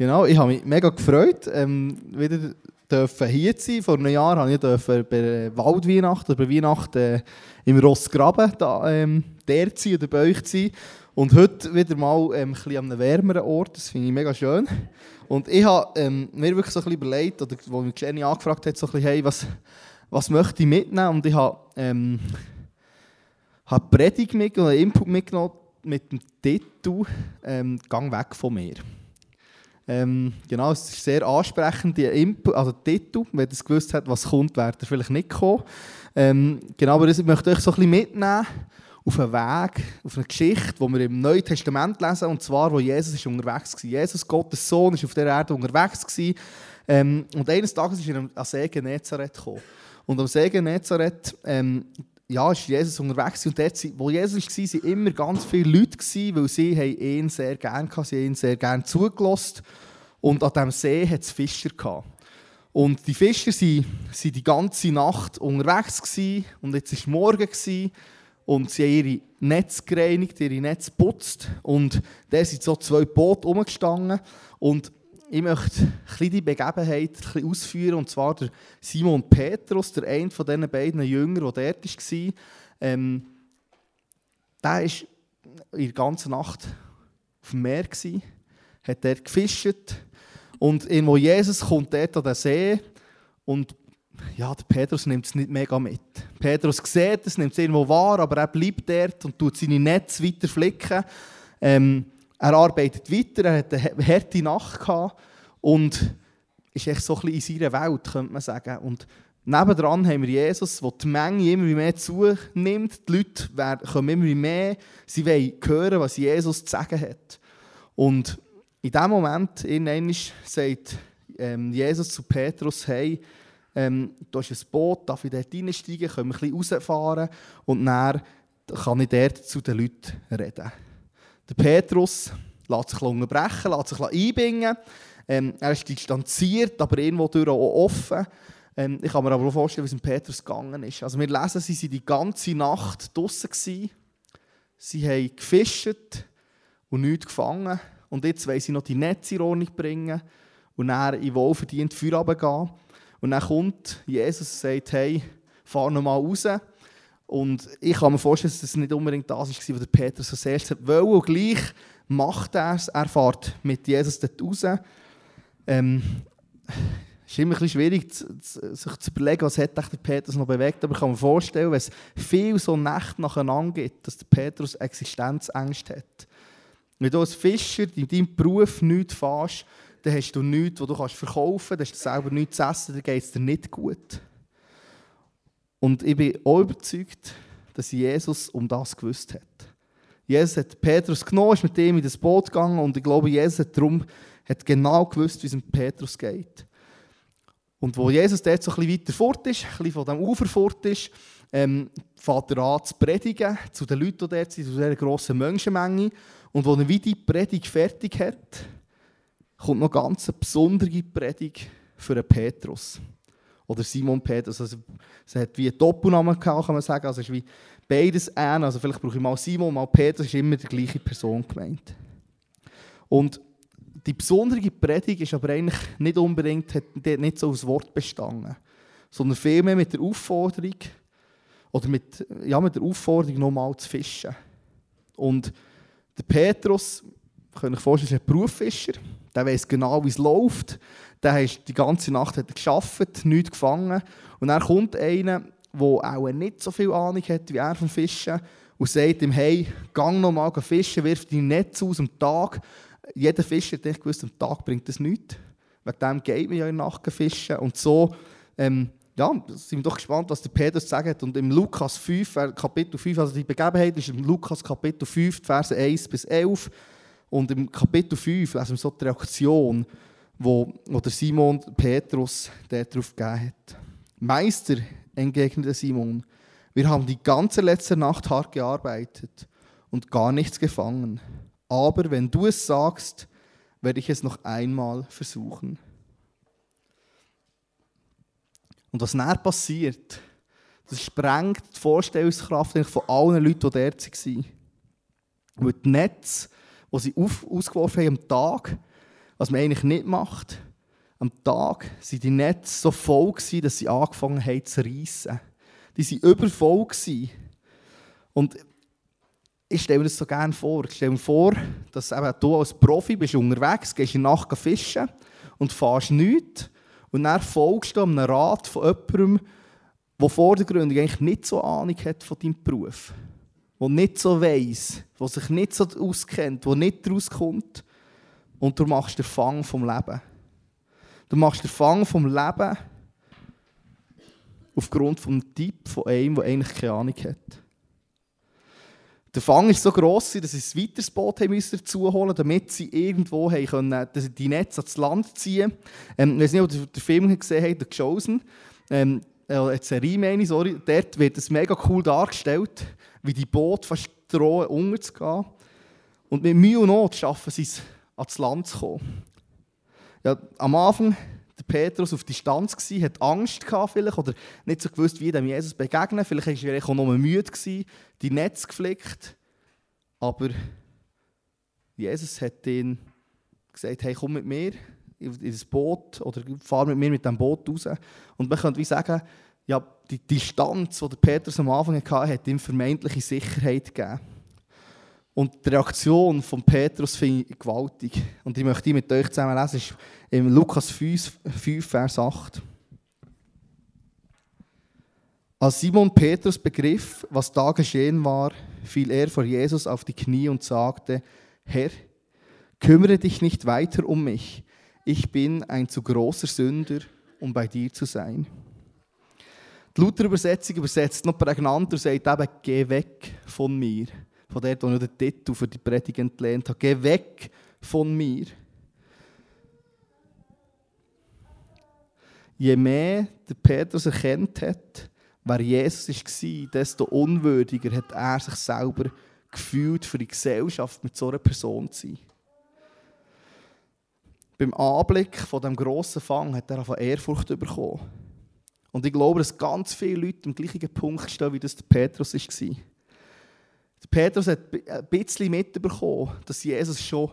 Genau, ich habe mich mega gefreut, ähm, wieder dürfen hier zu sein. Vor einem Jahr habe ich dürfen bei Waldweihnacht oder bei Weihnachten äh, im Rossgraben da, ähm, der zu sein oder bei euch zu sein. Und heute wieder mal ähm, ein an einem wärmeren Ort, das finde ich mega schön. Und ich habe ähm, mir wirklich so ein bisschen überlegt, oder wo mich Jenny angefragt hat, so ein bisschen, hey, was, was möchte ich mitnehmen? Und ich habe, ähm, habe Predigt mitgenommen, Input mitgenommen mit dem Titel ähm, «Gang weg von mir». Ähm, genau, es ist sehr ansprechend, die Input, also Titel, wenn ihr gewusst habt, was kommt, wäre er vielleicht nicht gekommen. Ähm, genau, aber ich möchte euch so ein bisschen mitnehmen auf einen Weg, auf eine Geschichte, die wir im Neuen Testament lesen, und zwar, wo Jesus ist unterwegs war. Jesus, Gottes Sohn, ist auf der Erde unterwegs gewesen, ähm, und eines Tages ist er an See Genezareth gekommen. Und am See Genezareth ähm, ja, ist Jesus unterwegs und dort, wo Jesus war, waren immer ganz viele Leute, weil sie ihn sehr gerne hatten, sie haben ihn sehr gerne zugelassen. Und an diesem See hat es Fischer. Gehabt. Und die Fischer waren, die ganze Nacht unterwegs gewesen, und jetzt war Morgen gewesen, und sie haben ihre Netze gereinigt, ihre Netze geputzt und da sind so zwei Boote rumgestanden und ich möchte die Begebenheit ein ausführen, und zwar der Simon Petrus, der eine von diesen beiden Jüngern, der dort war, ähm, der war in der ganzen Nacht auf dem Meer, hat dort gefischt und wo Jesus kommt dort an den See und ja, der Petrus nimmt es nicht mega mit. Petrus sieht es, nimmt es irgendwo wahr, aber er bleibt dort und tut seine Netze weiter flicken. Ähm, er arbeitet weiter, er hatte eine harte Nacht gehabt und ist echt so ein bisschen in seiner Welt, könnte man sagen. Und nebendran haben wir Jesus, der die Menge immer mehr zunimmt. Die Leute kommen immer mehr, sie wollen hören, was Jesus zu sagen hat. Und in dem Moment sagt ähm, Jesus zu Petrus, hey, ähm, da ist ein Boot, darf ich dort reinsteigen, können wir ein bisschen rausfahren und dann kann ich dort zu den Leuten reden. Der Petrus lässt sich unterbrechen, lässt sich einbringen. Ähm, er ist distanziert, aber irgendwo durch auch offen. Ähm, ich kann mir aber auch vorstellen, wie es mit Petrus gegangen ist. Also wir lesen, sie waren die ganze Nacht draußen. Sie haben gefischt und nichts gefangen. Und jetzt wollen sie noch die Netze in Ordnung bringen und dann in wohlverdient Feuer runtergehen. Und dann kommt Jesus und sagt, hey, fahr noch mal raus. Und ich kann mir vorstellen, dass das nicht unbedingt das war, was Petrus als erstes wollte. Und gleich macht er es. Er fährt mit Jesus dort raus. Ähm, es ist immer ein bisschen schwierig, sich zu überlegen, was hat der Petrus noch bewegt. Aber ich kann mir vorstellen, wenn es viel so Nächte nacheinander gibt, dass der Petrus Existenzängste hat. Wenn du als Fischer in deinem Beruf nichts fährst, dann hast du nichts, was du verkaufen kannst, dann hast du selber nichts zu essen, dann geht es dir nicht gut. Und ich bin auch überzeugt, dass Jesus um das gewusst hat. Jesus hat Petrus genommen, ist mit ihm in das Boot gegangen und ich glaube, Jesus hat, darum, hat genau gewusst, wie es mit Petrus geht. Und wo Jesus dort so ein bisschen weiter fort ist, ein bisschen von dem Ufer fort ist, ähm, fährt er an zu predigen zu den Leuten, die dort sind, zu dieser grossen Menschenmenge. Und als er wie die Predigt fertig hat, kommt noch ganz eine besondere Predigt für einen Petrus. Oder Simon Petrus. Also, es hat wie einen Doppelnamen gehabt, kann man sagen. Also, es ist wie beides ein. Also, vielleicht brauche ich mal Simon, mal Petrus, ist immer die gleiche Person gemeint. Und die besondere Predigt ist aber eigentlich nicht unbedingt, hat nicht so aus Wort bestanden, sondern vielmehr mit der Aufforderung, oder mit, ja, mit der Aufforderung, nochmal zu fischen. Und der Petrus, kann ich vorstellen, ist ein Berufsfischer. Der weiß genau, wie es läuft. Der hat die ganze Nacht hat geschafft, nichts gefangen. Und dann kommt einer, der auch nicht so viel Ahnung hat wie er vom Fischen und sagt ihm, hey, gang noch mal fischen, wirf deine Netze aus am Tag. Jeder Fischer hat gewusst, am Tag bringt das nichts. Wegen dem geht man ja in Nacht fischen. Und so ähm, ja, sind wir doch gespannt, was der Petrus sagt. Und im Lukas 5, äh, Kapitel 5, also die Begebenheit ist im Lukas Kapitel 5, Verse 1 bis 11. Und im Kapitel 5 lesen wir so die Reaktion, wo, wo der Simon Petrus darauf gegeben hat. Meister, entgegnete Simon, wir haben die ganze letzte Nacht hart gearbeitet und gar nichts gefangen. Aber wenn du es sagst, werde ich es noch einmal versuchen. Und was dann passiert, das sprengt die Vorstellungskraft von allen Leuten, die dort waren. Weil die Netze die sie auf, ausgeworfen haben am Tag, Was man eigentlich nicht macht, am Tag waren die Netze so voll, gewesen, dass sie angefangen haben zu reissen. Die waren übervoll. Gewesen. Und ich stelle mir das so gerne vor. Ich stelle mir vor, dass eben du als Profi bist unterwegs, gehst in der Nacht fischen und fährst nichts. Und dann folgst du einem Rat von jemandem, der vor der Gründung eigentlich nicht so Ahnung hat von deinem Beruf. Der nicht so weiss, der sich nicht so auskennt, der nicht daraus kommt. Und du machst den Fang vom Leben. Du machst den Fang vom Leben aufgrund des Typ von einem, der eigentlich keine Ahnung hat. Der Fang war so gross, dass sie ein weiteres Boot dazu holen damit sie irgendwo haben können, die Netze ans Land ziehen ähm, Ich weiß nicht, ob ihr den Film gesehen habt, «The Chosen». Ähm, äh, die Serie meine sorry. Dort wird es mega cool dargestellt, wie die Boote fast drohen, unterzugehen. Und mit Mühe und Not schaffen sie es, ans Land zu kommen. Ja, am Anfang der Petrus auf Distanz gsi, hat Angst gehabt vielleicht oder nicht so gewusst, wie dem Jesus begegnen. Vielleicht war er auch noch müde gewesen, die Netz geflickt. Aber Jesus hat ihn gesagt, hey, komm mit mir in das Boot oder fahr mit mir mit dem Boot raus. Und man könnte wie sagen, ja, die Distanz, die Petrus am Anfang hatte, hat ihm vermeintliche Sicherheit gegeben. Und die Reaktion von Petrus finde ich gewaltig. Und ich möchte die mit euch zusammen lesen. Ist im Lukas 5, 5, Vers 8. Als Simon Petrus begriff, was da geschehen war, fiel er vor Jesus auf die Knie und sagte, Herr, kümmere dich nicht weiter um mich. Ich bin ein zu großer Sünder, um bei dir zu sein. Die Luther-Übersetzung übersetzt noch prägnanter und sagt eben, geh weg von mir von dort, wo ich den Titel für die Predigt entlehnt habe. Geh weg von mir. Je mehr der Petrus erkennt hat, wer Jesus war, desto unwürdiger hat er sich selber gefühlt, für die Gesellschaft mit so einer Person zu sein. Beim Anblick von dem grossen Fang hat er von Ehrfurcht bekommen. Und ich glaube, dass ganz viele Leute am gleichen Punkt stehen, wie das der Petrus war. Petrus hat ein bisschen mitbekommen, dass Jesus schon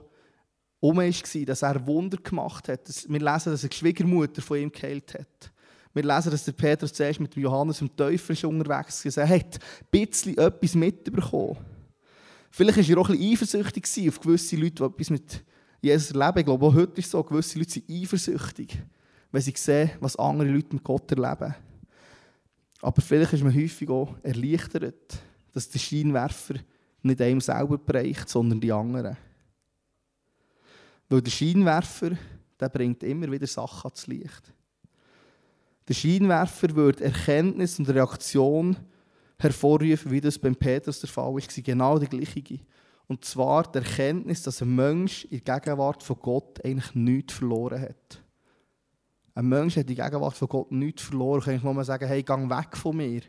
um war, dass er Wunder gemacht hat. Wir lesen, dass eine Schwiegermutter von ihm geheilt hat. Wir lesen, dass der Petrus zuerst mit Johannes im Teufel unterwegs war. Er hat ein bisschen etwas mitbekommen. Vielleicht war er auch ein bisschen eifersüchtig auf gewisse Leute, die etwas mit Jesus erleben. Ich glaube, auch heute ist es so, gewisse Leute sind eifersüchtig, wenn sie sehen, was andere Leute mit Gott erleben. Aber vielleicht ist man häufig auch erleichtert, dass der Scheinwerfer nicht einem selber bereicht, sondern die anderen. Weil der Scheinwerfer, der bringt immer wieder Sachen ans Licht. Der Scheinwerfer wird Erkenntnis und Reaktion hervorrufen, wie das beim Petrus der Fall war. Genau die gleiche. Und zwar die Erkenntnis, dass ein Mensch in der Gegenwart von Gott eigentlich nichts verloren hat. Ein Mensch hat in der Gegenwart von Gott nichts verloren. Kann ich nur sagen, hey, gang weg von mir.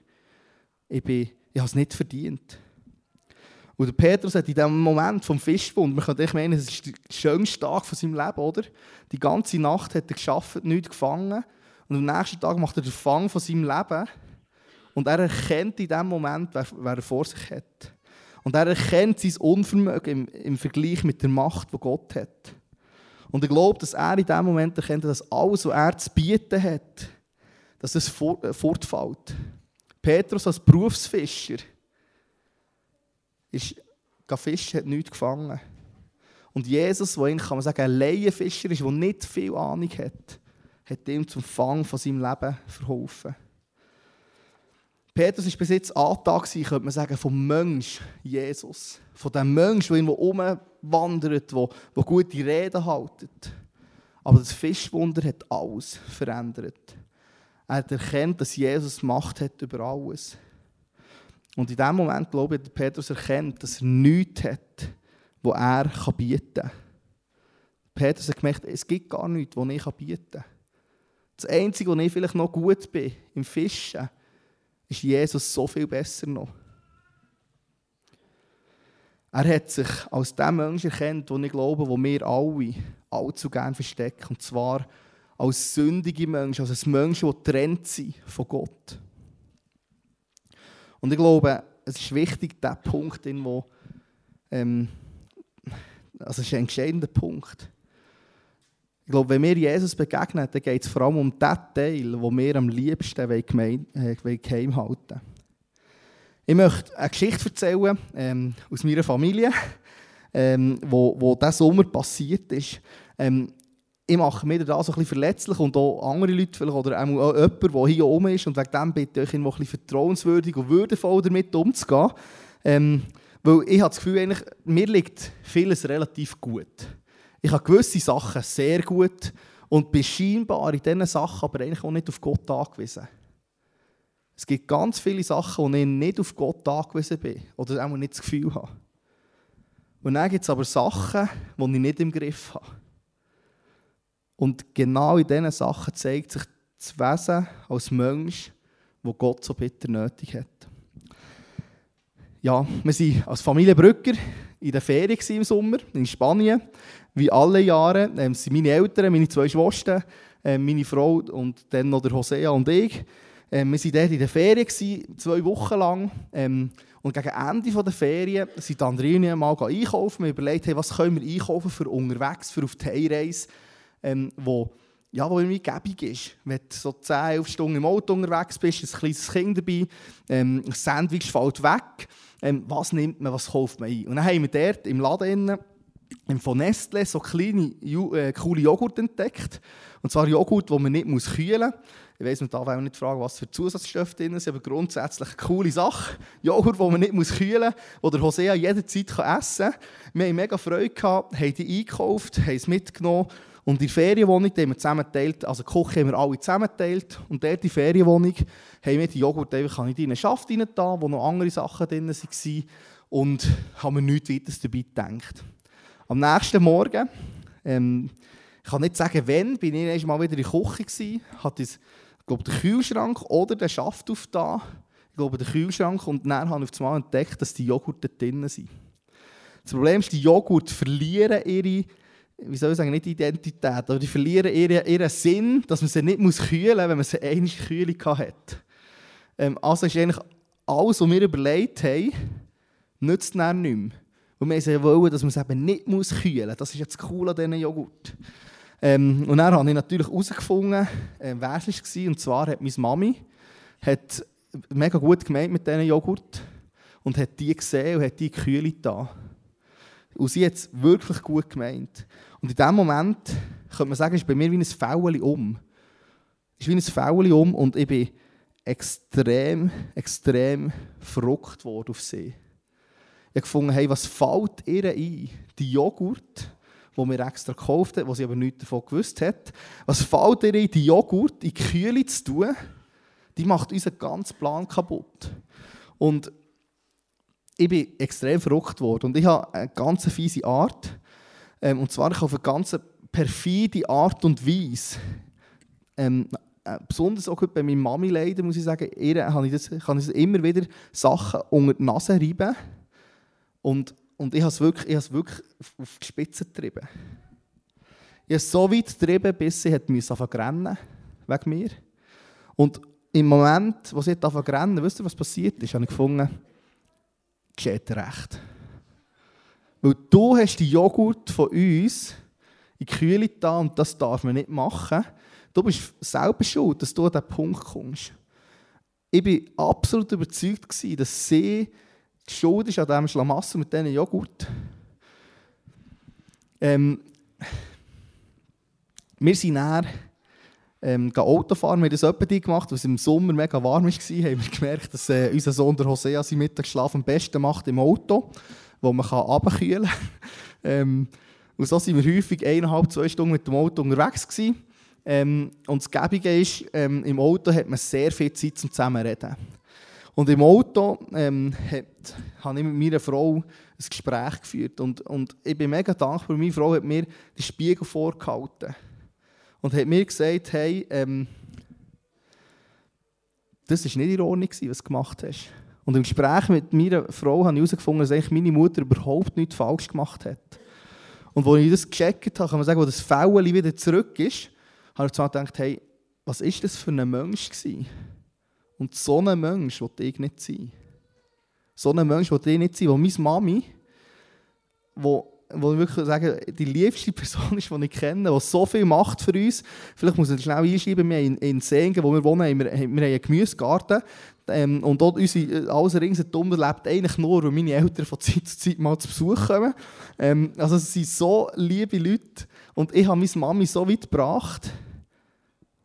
Ich bin ich habe es nicht verdient. Und der Petrus hat in diesem Moment vom Fischbund, man könnte meinen, es ist der schönste Tag von seinem Leben, oder? Die ganze Nacht hat er geschafft, nichts gefangen. Und am nächsten Tag macht er den Fang von seinem Leben. Und er erkennt in diesem Moment, wer, wer er vor sich hat. Und er erkennt sein Unvermögen im, im Vergleich mit der Macht, die Gott hat. Und ich glaube, dass er in diesem Moment erkennt, dass alles, was er zu bieten hat, dass es äh, fortfällt. Petrus als Berufsfischer ist fischen, hat nichts gefangen. Und Jesus, der eigentlich, kann man sagen, ein Laienfischer ist, der nicht viel Ahnung hat, hat ihm zum Fang von seinem Leben verholfen. Petrus war bis jetzt Antag, könnte man sagen, vom Mensch Jesus. Von dem Mensch, der umwandert, der, gute Reden haltet. Aber das Fischwunder hat alles verändert. Er hat erkennt, dass Jesus Macht hat über alles. Und in dem Moment, glaube ich, hat Petrus erkennt, dass er nichts hat, was er bieten kann. Petrus hat gemerkt, es gibt gar nichts, was ich bieten kann. Das Einzige, wo ich vielleicht noch gut bin, im Fischen, ist Jesus so viel besser noch. Er hat sich als der Mensch erkannt, den ich glaube, wo wir alle allzu gerne verstecken. Und zwar als sündige Menschen, als ein Mensch, der trennt sind von Gott. Und ich glaube, es ist wichtig, der Punkt, in wo, ähm, also es ist ein entscheidender Punkt. Ich glaube, wenn wir Jesus begegnen, dann geht es vor allem um den Teil, wo wir am liebsten äh, geheim halten Ich möchte eine Geschichte erzählen ähm, aus meiner Familie, ähm, wo, wo diesen Sommer passiert ist. Ähm, ich mache mir da so ein bisschen verletzlich und auch andere Leute vielleicht, oder auch jemand, der hier oben ist und wegen dem bitte ich euch ein vertrauenswürdig und würdevoll damit umzugehen. Ähm, weil ich habe das Gefühl, eigentlich, mir liegt vieles relativ gut. Ich habe gewisse Sachen sehr gut und bin scheinbar in diesen Sachen aber eigentlich auch nicht auf Gott angewiesen. Es gibt ganz viele Sachen, wo ich nicht auf Gott angewiesen bin oder auch nicht das Gefühl habe. Und dann gibt es aber Sachen, die ich nicht im Griff habe. Und genau in diesen Sachen zeigt sich das Wesen als Mensch, wo Gott so bitter nötig hat. Ja, wir sind als Familie Brücker in der Ferien im Sommer in Spanien. Wie alle Jahre ähm, sind meine Eltern, meine zwei Schwestern, äh, meine Frau und dann noch der Hosea und ich. Ähm, wir waren dort in der Ferien, zwei Wochen lang. Ähm, und gegen Ende der Ferien sind André und ich mal einkaufen. Wir überlegt, hey, was können wir einkaufen für unterwegs, für auf die Heimreise ähm, wo, ja, wo irgendwie gäbig ist. Wenn du so 10, 11 Stunden im Auto unterwegs bist, ein kleines Kind dabei, ähm, ein Sandwich fällt weg, ähm, was nimmt man, was kauft man ein? Und dann haben wir dort im Laden von Nestle so kleine, äh, coole Joghurt entdeckt. Und zwar Joghurt, den man nicht muss kühlen muss. Ich weiss, man darf auch nicht fragen, was für Zusatzstoffe drin sind, aber grundsätzlich eine coole Sache. Joghurt, den man nicht muss kühlen muss, den Hosea jederzeit essen kann. Wir hatten mega Freude, gehabt, haben die eingekauft, haben es mitgenommen und in der Ferienwohnung, haben wir zusammen geteilt, also die Küche haben wir alle zusammen geteilt. Und dort in der Ferienwohnung haben wir die Joghurt einfach in einen Schaft rein da, wo noch andere Sachen drin waren. Und haben mir nichts weiteres dabei gedacht. Am nächsten Morgen, ähm, ich kann nicht sagen, wann, bin ich mal wieder in der Küche gewesen, hatte ich, glaube, den Kühlschrank oder den Schaft auf da. Ich glaube, den Kühlschrank. Und dann habe ich auf einmal entdeckt, dass die Joghurt drin sind. Das Problem ist, die Joghurt verlieren ihre wie soll ich sagen, nicht Identität, aber die verlieren ihren, ihren Sinn, dass man sie nicht muss kühlen muss, wenn man sie einmal Kühle hat. Ähm, also ist eigentlich alles, was wir überlegt haben, nützt dann nicht mehr. Und wir wollen, dass man es eben nicht muss kühlen muss. Das ist jetzt cool an diesen Joghurt. Ähm, und dann habe ich natürlich herausgefunden, äh, wer es war. Und zwar hat meine Mami hat mega gut gemeint mit diesen Joghurt und hat die gesehen und hat die Kühle da. Und sie hat es wirklich gut gemeint. Und in dem Moment, könnte man sagen, ist bei mir wie ein Fäuli um. Ist wie ein Fäuli um und ich bin extrem, extrem verrückt worden auf sie. Ich habe gefunden, hey, was fällt ihr ein? Die Joghurt, die mir extra gekauft hat, wo sie aber nichts davon gewusst hat. Was fällt ihr ein, die Joghurt in die Kühle zu tun? Die macht unseren ganzen Plan kaputt. Und ich bin extrem verrückt worden. Und ich habe eine ganz fiese Art. Ähm, und zwar auf eine ganz perfide Art und Weise. Ähm, äh, besonders auch bei meiner Mami leider, muss ich sagen, ihr kann ich, das, kann ich immer wieder Sachen unter die Nase reiben. Und, und ich habe es wirklich, ich habe es wirklich auf die Spitze getrieben. Ich habe es so weit getrieben, bis sie hat rennen wegen mir. Und im Moment, wo sie anfangen zu rennen, wisst ihr, was passiert ist? habe ich gefunden, geschieht recht. Weil du hast die Joghurt von uns in die Kühle da und das darf man nicht machen. Du bist selber schuld, dass du an diesen Punkt kommst. Ich war absolut überzeugt, dass sie schuld ist an diesem Schlamassel mit diesen Joghurt. Ähm, wir sind näher ähm, Auto fahren. Wir haben das etwa gemacht, weil es im Sommer mega warm war. Haben wir gemerkt, dass äh, unser Sohn der Hosea seinen Mittagsschlaf am besten macht im Auto wo man runterkühlen kann. ähm, und so sind wir häufig eineinhalb, zwei Stunden mit dem Auto unterwegs gewesen. Ähm, und das Gäbige ist, ähm, im Auto hat man sehr viel Zeit zum Zusammenreden. Und im Auto ähm, habe ich mit meiner Frau ein Gespräch geführt. Und, und ich bin mega dankbar, meine Frau hat mir den Spiegel vorgehalten. Und hat mir gesagt, hey, ähm, das war nicht in Ordnung, was du gemacht hast. Und im Gespräch mit meiner Frau habe ich herausgefunden, dass eigentlich meine Mutter überhaupt nichts falsch gemacht hat. Und als ich das gecheckt habe, kann man sagen, als das Fäueli wieder zurück ist, habe ich zwar gedacht, hey, was ist das für ein Mensch gewesen? Und so ein Mensch wollte ich nicht sein. So ein Mensch wollte ich nicht sein, wo meine Mami, wo wo ich wirklich sagen, die liebste Person ist, die ich kenne, die so viel macht für uns. Vielleicht muss ich schnell einschreiben, wir in, in Sengen, wo wir wohnen, haben wir, wir haben einen Gemüsegarten. Ähm, und dort unsere, alles ringsherum lebt eigentlich nur, weil meine Eltern von Zeit zu Zeit mal zu Besuch kommen. Ähm, also es sind so liebe Leute. Und ich habe meine Mami so weit gebracht,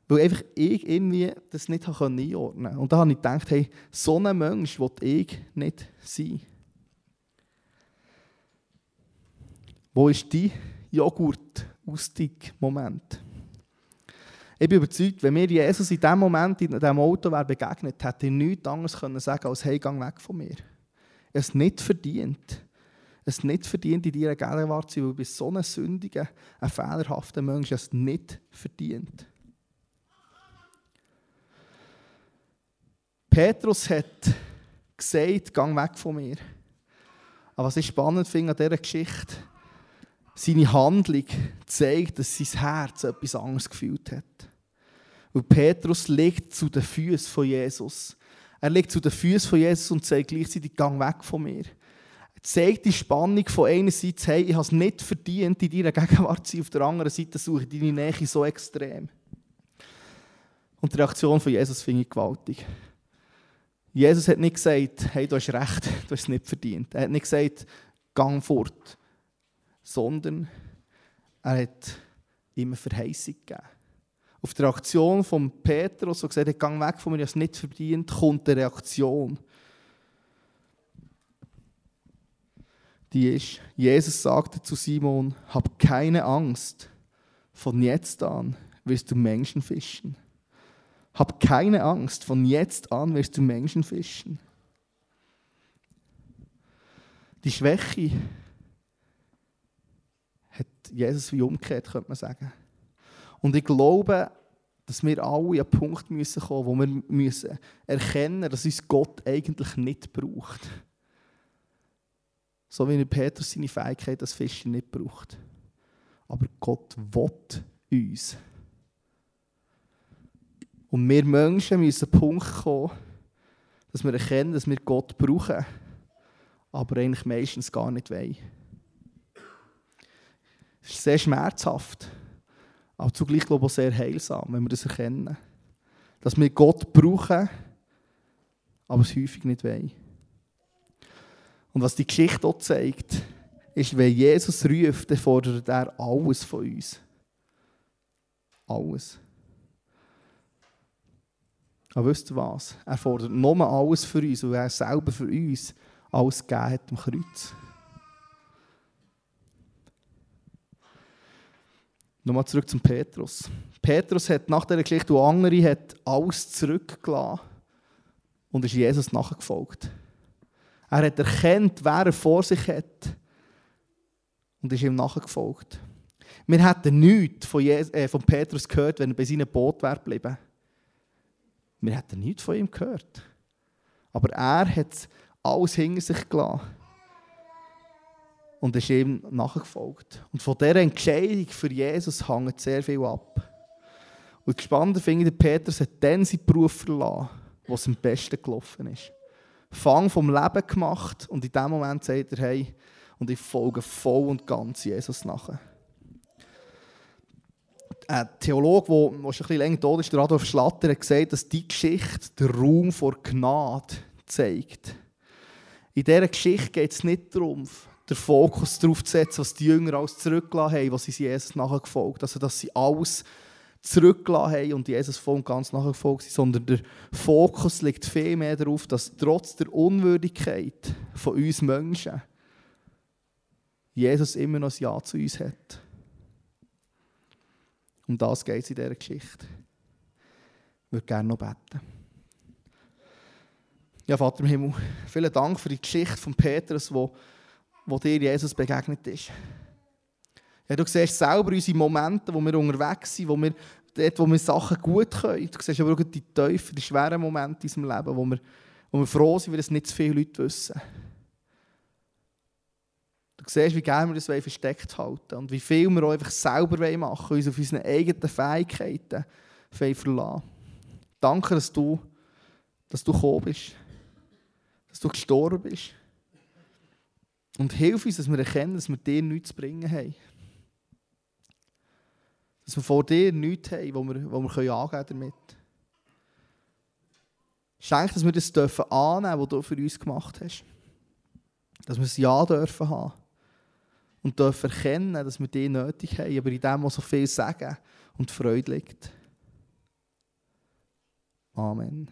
weil einfach ich irgendwie das nicht einordnen konnte. Und da habe ich gedacht, hey, so ein Mensch will ich nicht sein. Wo ist die Joghurt Moment? Ich bin überzeugt, wenn mir Jesus in diesem Moment in diesem Auto wäre begegnet, hätte er nichts anderes können sagen als «Hey, gang weg von mir». Es nicht verdient. Es nicht verdient, in deiner Gegenwart zu sein, weil du bist so ein sündiger, ein fehlerhafter Mensch, es nicht verdient. Petrus hat gesagt, gang weg von mir. Aber was ich spannend finde an dieser Geschichte, seine Handlung zeigt, dass sein Herz etwas anderes gefühlt hat. Und Petrus legt zu den Füßen von Jesus. Er legt zu den Füßen von Jesus und sagt gleichzeitig, gang weg von mir. Er zeigt die Spannung von einerseits, hey, ich habe es nicht verdient, in deiner Gegenwart zu sein, auf der anderen Seite suche ich deine Nähe so extrem. Und die Reaktion von Jesus finde ich gewaltig. Jesus hat nicht gesagt, hey, du hast recht, du hast es nicht verdient. Er hat nicht gesagt, gang fort sondern er hat eine Verheißung gegeben. Auf die Reaktion von Petrus, der gesagt hat, gang weg von mir, ich habe es nicht verdient, kommt eine Reaktion. Die ist, Jesus sagte zu Simon, hab keine Angst, von jetzt an wirst du Menschen fischen. Hab keine Angst, von jetzt an wirst du Menschen fischen. Die Schwäche Jesus wie umgekehrt, könnte man sagen. Und ich glaube, dass wir alle an einen Punkt müssen kommen, wo wir müssen erkennen dass uns Gott eigentlich nicht braucht. So wie Petrus seine Fähigkeit als Fischer nicht braucht. Aber Gott will uns. Und wir Menschen müssen an einen Punkt kommen, dass wir erkennen, dass wir Gott brauchen, aber eigentlich meistens gar nicht wollen. Es ist sehr schmerzhaft, aber zugleich glaube ich auch sehr heilsam, wenn wir das erkennen. Dass wir Gott brauchen, aber es häufig nicht wollen. Und was die Geschichte auch zeigt, ist, wenn Jesus ruft, dann fordert er alles von uns. Alles. Aber wisst ihr was? Er fordert nur alles für uns, weil er selber für uns alles gegeben hat am Kreuz. Nochmal zurück zum Petrus. Petrus hat nach dieser Geschichte, wo andere hat alles zurückgelassen und ist Jesus nachgefolgt. Er hat erkannt, wer er vor sich hat und ist ihm nachgefolgt. Wir hätten nichts von, Jesus, äh, von Petrus gehört, wenn er bei seinem Boot wäre geblieben. Wir hätten nichts von ihm gehört. Aber er hat alles hinter sich gelassen und ist ihm nachgefolgt. Und von dieser Entscheidung für Jesus hängt sehr viel ab. Und das Spannende finde ich, Petrus hat dann seinen Beruf verlassen, was am besten gelaufen ist. Fang vom Leben gemacht und in dem Moment sagt er, hey, und ich folge voll und ganz Jesus nachher. Ein Theologe, der schon ein bisschen länger tot ist, der Adolf Schlatter, hat gesagt, dass die Geschichte den Raum vor Gnade zeigt. In dieser Geschichte geht es nicht darum, den Fokus darauf zu setzen, was die Jünger alles zurückgelassen haben, was sie Jesus nachgefolgt Also, dass sie alles zurückgelassen haben und Jesus voll und ganz nachgefolgt sind, sondern der Fokus liegt viel mehr darauf, dass trotz der Unwürdigkeit von uns Menschen Jesus immer noch ein Ja zu uns hat. Um das geht es in dieser Geschichte. Ich würde gerne noch beten. Ja, Vater im Himmel, vielen Dank für die Geschichte von Petrus, wo wo dir Jesus begegnet ist. Ja, du siehst selber unsere Momente, wo wir unterwegs sind, wo wir, dort, wo wir Sachen gut können. Du siehst aber auch die tiefen, die schweren Momente in unserem Leben, wo wir, wo wir froh sind, weil es nicht zu viele Leute wissen. Du siehst, wie gerne wir das versteckt halten und wie viel wir auch einfach selber machen wollen, uns auf unsere eigenen Fähigkeiten verlassen. Danke, dass du, dass du gekommen bist, dass du gestorben bist Und hilf uns, dass wir erkennen, dass wir dir nichts zu bringen haben. Dass wir vor dir nichts haben, wo wir, wo wir angeben damit. Schenk, dass wir das dürfen annehmen, was du für uns gemacht hast. Dass wir es Ja dürfen haben. Und dürfen erkennen, dass wir dich nötig haben, aber in dem, was so viel sagen und Freude liegt. Amen.